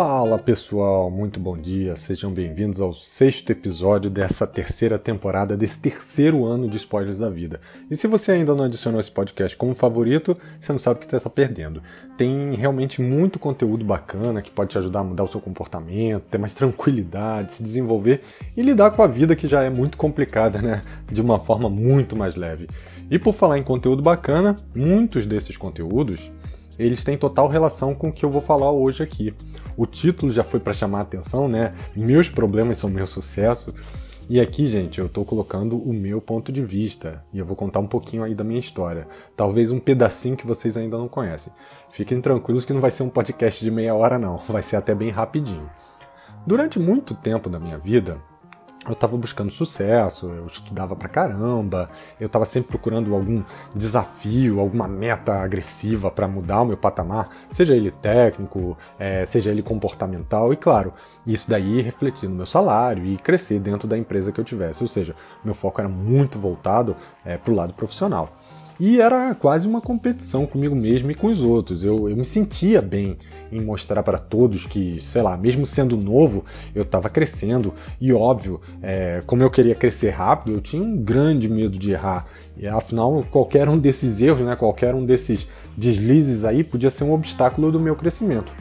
Fala pessoal, muito bom dia, sejam bem-vindos ao sexto episódio dessa terceira temporada, desse terceiro ano de spoilers da vida. E se você ainda não adicionou esse podcast como favorito, você não sabe o que está perdendo. Tem realmente muito conteúdo bacana que pode te ajudar a mudar o seu comportamento, ter mais tranquilidade, se desenvolver e lidar com a vida que já é muito complicada, né? De uma forma muito mais leve. E por falar em conteúdo bacana, muitos desses conteúdos eles têm total relação com o que eu vou falar hoje aqui. O título já foi para chamar a atenção, né? Meus problemas são meu sucesso. E aqui, gente, eu estou colocando o meu ponto de vista e eu vou contar um pouquinho aí da minha história. Talvez um pedacinho que vocês ainda não conhecem. Fiquem tranquilos que não vai ser um podcast de meia hora, não. Vai ser até bem rapidinho. Durante muito tempo da minha vida, eu estava buscando sucesso, eu estudava pra caramba, eu estava sempre procurando algum desafio, alguma meta agressiva para mudar o meu patamar, seja ele técnico, é, seja ele comportamental, e claro, isso daí refletir no meu salário e crescer dentro da empresa que eu tivesse, ou seja, meu foco era muito voltado é, para o lado profissional. E era quase uma competição comigo mesmo e com os outros. Eu, eu me sentia bem em mostrar para todos que, sei lá, mesmo sendo novo, eu estava crescendo. E óbvio, é, como eu queria crescer rápido, eu tinha um grande medo de errar. E afinal, qualquer um desses erros, né, qualquer um desses deslizes aí podia ser um obstáculo do meu crescimento.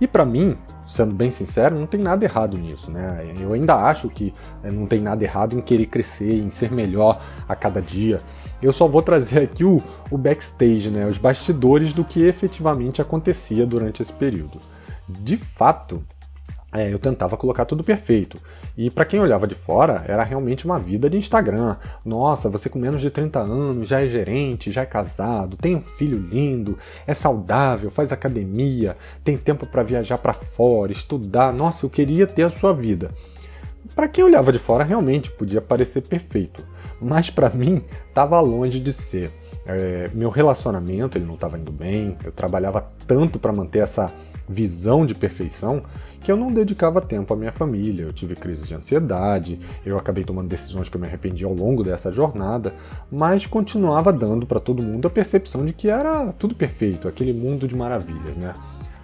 E para mim, sendo bem sincero, não tem nada errado nisso, né? Eu ainda acho que eh, não tem nada errado em querer crescer, em ser melhor a cada dia. Eu só vou trazer aqui o, o backstage, né? Os bastidores do que efetivamente acontecia durante esse período. De fato, é, eu tentava colocar tudo perfeito. E para quem olhava de fora, era realmente uma vida de Instagram. Nossa, você com menos de 30 anos já é gerente, já é casado, tem um filho lindo, é saudável, faz academia, tem tempo para viajar para fora, estudar. Nossa, eu queria ter a sua vida. Para quem olhava de fora, realmente podia parecer perfeito, mas para mim estava longe de ser. É, meu relacionamento ele não estava indo bem, eu trabalhava tanto para manter essa visão de perfeição que eu não dedicava tempo à minha família. Eu tive crise de ansiedade, eu acabei tomando decisões que eu me arrependi ao longo dessa jornada, mas continuava dando para todo mundo a percepção de que era tudo perfeito, aquele mundo de maravilhas, né?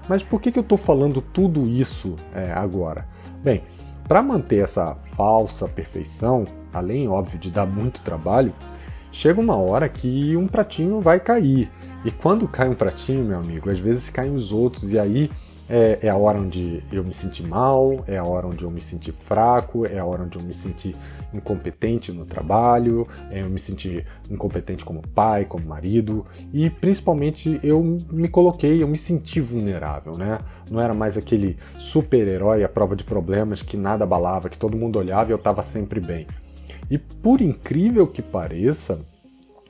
Mas por que, que eu estou falando tudo isso é, agora? Bem, para manter essa falsa perfeição, além, óbvio, de dar muito trabalho, chega uma hora que um pratinho vai cair. E quando cai um pratinho, meu amigo, às vezes caem os outros, e aí é, é, a hora onde eu me senti mal, é a hora onde eu me senti fraco, é a hora onde eu me senti incompetente no trabalho, é, eu me senti incompetente como pai, como marido e principalmente eu me coloquei, eu me senti vulnerável, né? Não era mais aquele super-herói à prova de problemas que nada abalava, que todo mundo olhava e eu estava sempre bem. E por incrível que pareça,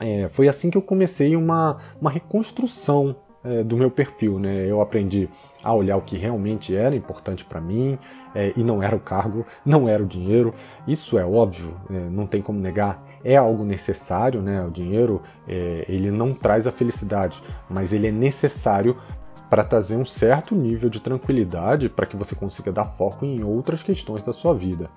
é, foi assim que eu comecei uma, uma reconstrução é, do meu perfil. Né? Eu aprendi a olhar o que realmente era importante para mim é, e não era o cargo, não era o dinheiro. Isso é óbvio, é, não tem como negar. É algo necessário, né? O dinheiro é, ele não traz a felicidade, mas ele é necessário para trazer um certo nível de tranquilidade para que você consiga dar foco em outras questões da sua vida.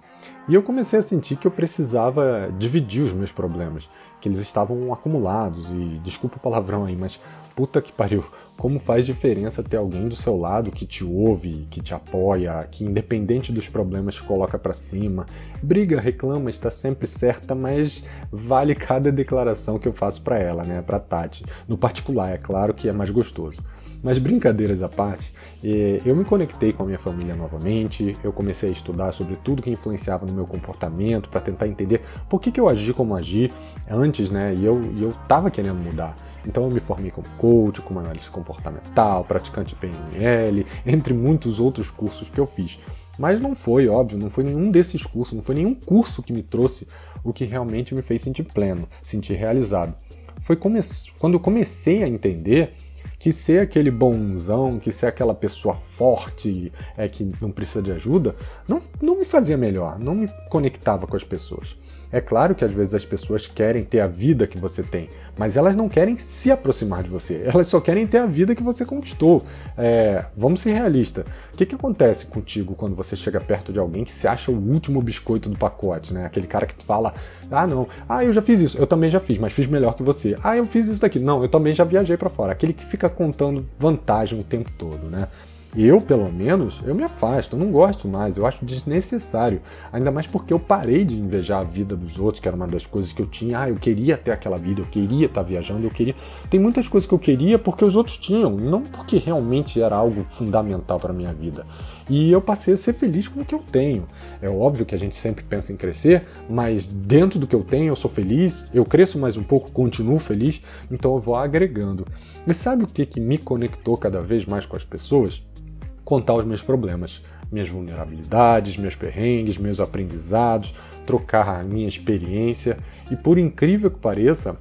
E eu comecei a sentir que eu precisava dividir os meus problemas, que eles estavam acumulados e desculpa o palavrão aí, mas puta que pariu, como faz diferença ter alguém do seu lado que te ouve, que te apoia, que independente dos problemas te coloca para cima, briga, reclama, está sempre certa, mas vale cada declaração que eu faço para ela, né, para Tati. No particular, é claro que é mais gostoso. Mas brincadeiras à parte, eh, eu me conectei com a minha família novamente, eu comecei a estudar sobre tudo que influenciava no meu comportamento para tentar entender por que, que eu agi como agi antes, né? E eu, eu tava querendo mudar. Então eu me formei como coach, como analista comportamental, praticante PNL, entre muitos outros cursos que eu fiz. Mas não foi, óbvio, não foi nenhum desses cursos, não foi nenhum curso que me trouxe o que realmente me fez sentir pleno, sentir realizado. Foi quando eu comecei a entender que ser aquele bonzão, que ser aquela pessoa forte, é que não precisa de ajuda, não, não me fazia melhor, não me conectava com as pessoas. É claro que às vezes as pessoas querem ter a vida que você tem, mas elas não querem se aproximar de você. Elas só querem ter a vida que você conquistou. É, vamos ser realistas. O que, que acontece contigo quando você chega perto de alguém que se acha o último biscoito do pacote, né? Aquele cara que fala: Ah, não, ah, eu já fiz isso, eu também já fiz, mas fiz melhor que você. Ah, eu fiz isso daqui, não, eu também já viajei para fora. Aquele que fica contando vantagem o tempo todo, né? Eu, pelo menos, eu me afasto, eu não gosto mais, eu acho desnecessário. Ainda mais porque eu parei de invejar a vida dos outros, que era uma das coisas que eu tinha. Ah, eu queria ter aquela vida, eu queria estar viajando, eu queria. Tem muitas coisas que eu queria porque os outros tinham, não porque realmente era algo fundamental para minha vida. E eu passei a ser feliz com o que eu tenho. É óbvio que a gente sempre pensa em crescer, mas dentro do que eu tenho eu sou feliz, eu cresço mais um pouco, continuo feliz, então eu vou agregando. E sabe o que, que me conectou cada vez mais com as pessoas? Contar os meus problemas, minhas vulnerabilidades, meus perrengues, meus aprendizados, trocar a minha experiência. E por incrível que pareça,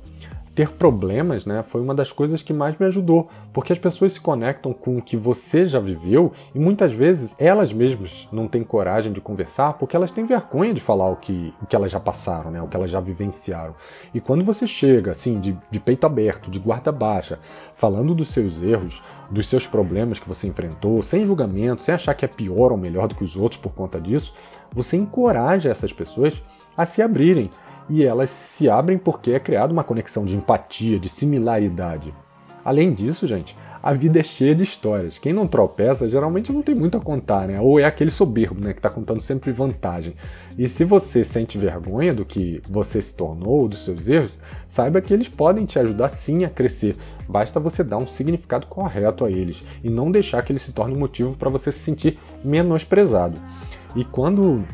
ter problemas, né, foi uma das coisas que mais me ajudou, porque as pessoas se conectam com o que você já viveu e muitas vezes elas mesmas não têm coragem de conversar porque elas têm vergonha de falar o que, o que elas já passaram, né, o que elas já vivenciaram. E quando você chega assim, de, de peito aberto, de guarda baixa, falando dos seus erros, dos seus problemas que você enfrentou, sem julgamento, sem achar que é pior ou melhor do que os outros por conta disso, você encoraja essas pessoas a se abrirem e elas se abrem porque é criada uma conexão de empatia, de similaridade. Além disso, gente, a vida é cheia de histórias. Quem não tropeça geralmente não tem muito a contar, né? Ou é aquele soberbo, né, que está contando sempre vantagem. E se você sente vergonha do que você se tornou, dos seus erros, saiba que eles podem te ajudar sim a crescer. Basta você dar um significado correto a eles e não deixar que eles se tornem motivo para você se sentir menosprezado. E quando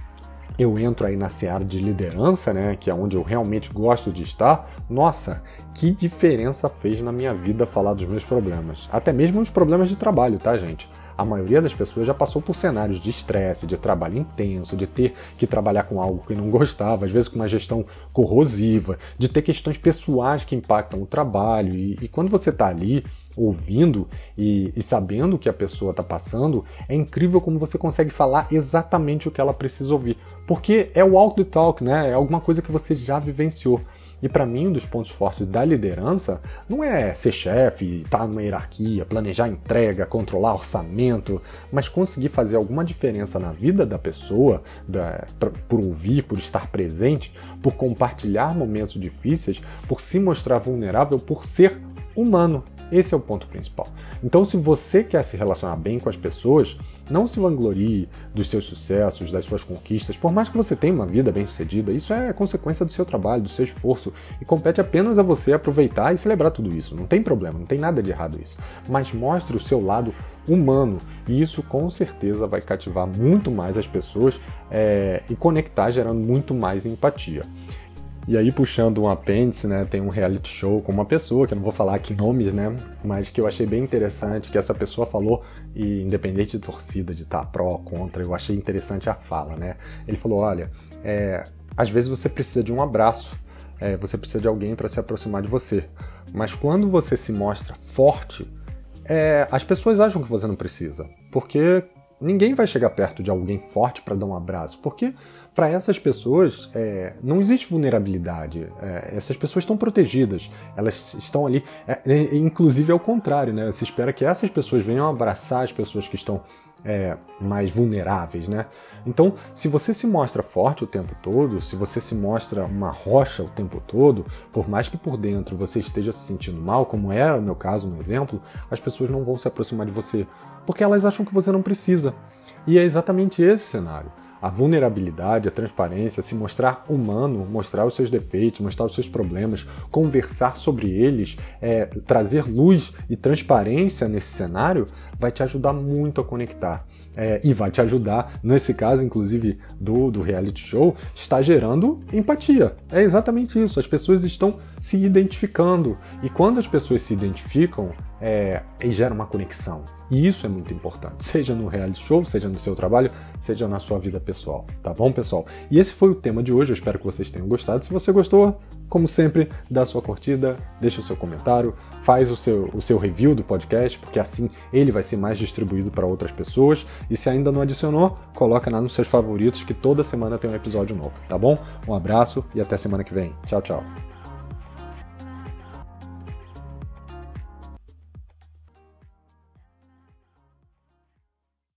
eu entro aí na seara de liderança, né, que é onde eu realmente gosto de estar, nossa, que diferença fez na minha vida falar dos meus problemas. Até mesmo os problemas de trabalho, tá, gente? A maioria das pessoas já passou por cenários de estresse, de trabalho intenso, de ter que trabalhar com algo que não gostava, às vezes com uma gestão corrosiva, de ter questões pessoais que impactam o trabalho. E, e quando você está ali ouvindo e, e sabendo o que a pessoa está passando, é incrível como você consegue falar exatamente o que ela precisa ouvir. Porque é o walk the talk, né? É alguma coisa que você já vivenciou. E para mim, um dos pontos fortes da liderança não é ser chefe, estar tá numa hierarquia, planejar entrega, controlar orçamento, mas conseguir fazer alguma diferença na vida da pessoa, da, pra, por ouvir, por estar presente, por compartilhar momentos difíceis, por se mostrar vulnerável, por ser humano. Esse é o ponto principal. Então, se você quer se relacionar bem com as pessoas, não se vanglorie dos seus sucessos, das suas conquistas, por mais que você tenha uma vida bem sucedida, isso é consequência do seu trabalho, do seu esforço, e compete apenas a você aproveitar e celebrar tudo isso. Não tem problema, não tem nada de errado isso. Mas mostre o seu lado humano, e isso com certeza vai cativar muito mais as pessoas é, e conectar, gerando muito mais empatia. E aí, puxando um apêndice, né, tem um reality show com uma pessoa, que eu não vou falar aqui nomes, né, mas que eu achei bem interessante, que essa pessoa falou, e independente de torcida, de estar pró ou contra, eu achei interessante a fala, né. Ele falou, olha, é, às vezes você precisa de um abraço, é, você precisa de alguém para se aproximar de você, mas quando você se mostra forte, é, as pessoas acham que você não precisa, porque ninguém vai chegar perto de alguém forte para dar um abraço, porque para essas pessoas é, não existe vulnerabilidade. É, essas pessoas estão protegidas, elas estão ali. É, é, inclusive é o contrário, né? Se espera que essas pessoas venham abraçar as pessoas que estão é, mais vulneráveis, né? Então, se você se mostra forte o tempo todo, se você se mostra uma rocha o tempo todo, por mais que por dentro você esteja se sentindo mal, como era o meu caso no exemplo, as pessoas não vão se aproximar de você, porque elas acham que você não precisa. E é exatamente esse cenário a vulnerabilidade, a transparência, se mostrar humano, mostrar os seus defeitos, mostrar os seus problemas, conversar sobre eles, é, trazer luz e transparência nesse cenário, vai te ajudar muito a conectar. É, e vai te ajudar, nesse caso, inclusive, do, do reality show, está gerando empatia. É exatamente isso. As pessoas estão se identificando. E quando as pessoas se identificam, é, gera uma conexão. E isso é muito importante, seja no reality show, seja no seu trabalho, seja na sua vida pessoal, tá bom, pessoal? E esse foi o tema de hoje, eu espero que vocês tenham gostado. Se você gostou, como sempre, dá sua curtida, deixa o seu comentário, faz o seu, o seu review do podcast, porque assim ele vai ser mais distribuído para outras pessoas. E se ainda não adicionou, coloca lá nos seus favoritos que toda semana tem um episódio novo, tá bom? Um abraço e até semana que vem. Tchau, tchau.